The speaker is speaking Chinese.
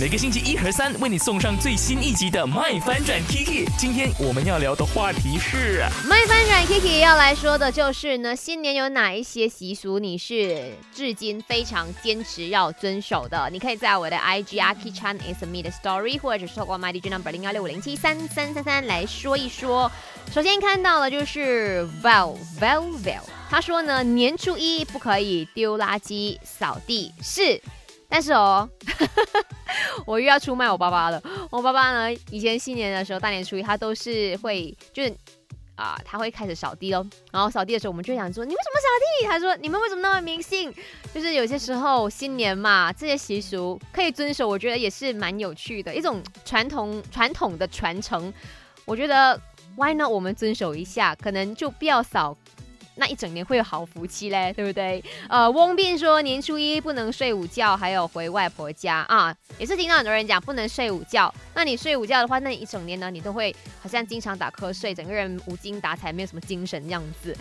每个星期一和三为你送上最新一集的《麦翻转 Kiki》。今天我们要聊的话题是麦翻转 Kiki 要来说的就是呢，新年有哪一些习俗你是至今非常坚持要遵守的？你可以在我的 IG Aki Chan is me 的 story，或者是透过 My DJ number 零幺六五零七三三三三来说一说。首先看到的就是 Val Val Val，他说呢，年初一不可以丢垃圾、扫地，是。但是哦，我又要出卖我爸爸了。我爸爸呢，以前新年的时候，大年初一他都是会，就是啊，他会开始扫地哦。然后扫地的时候，我们就想说，你为什么扫地？他说，你们为什么那么迷信？就是有些时候新年嘛，这些习俗可以遵守，我觉得也是蛮有趣的一种传统传统的传承。我觉得 why not？我们遵守一下，可能就不要扫。那一整年会有好福气嘞，对不对？呃，翁病说年初一不能睡午觉，还有回外婆家啊，也是听到很多人讲不能睡午觉。那你睡午觉的话，那一整年呢，你都会好像经常打瞌睡，整个人无精打采，没有什么精神样子。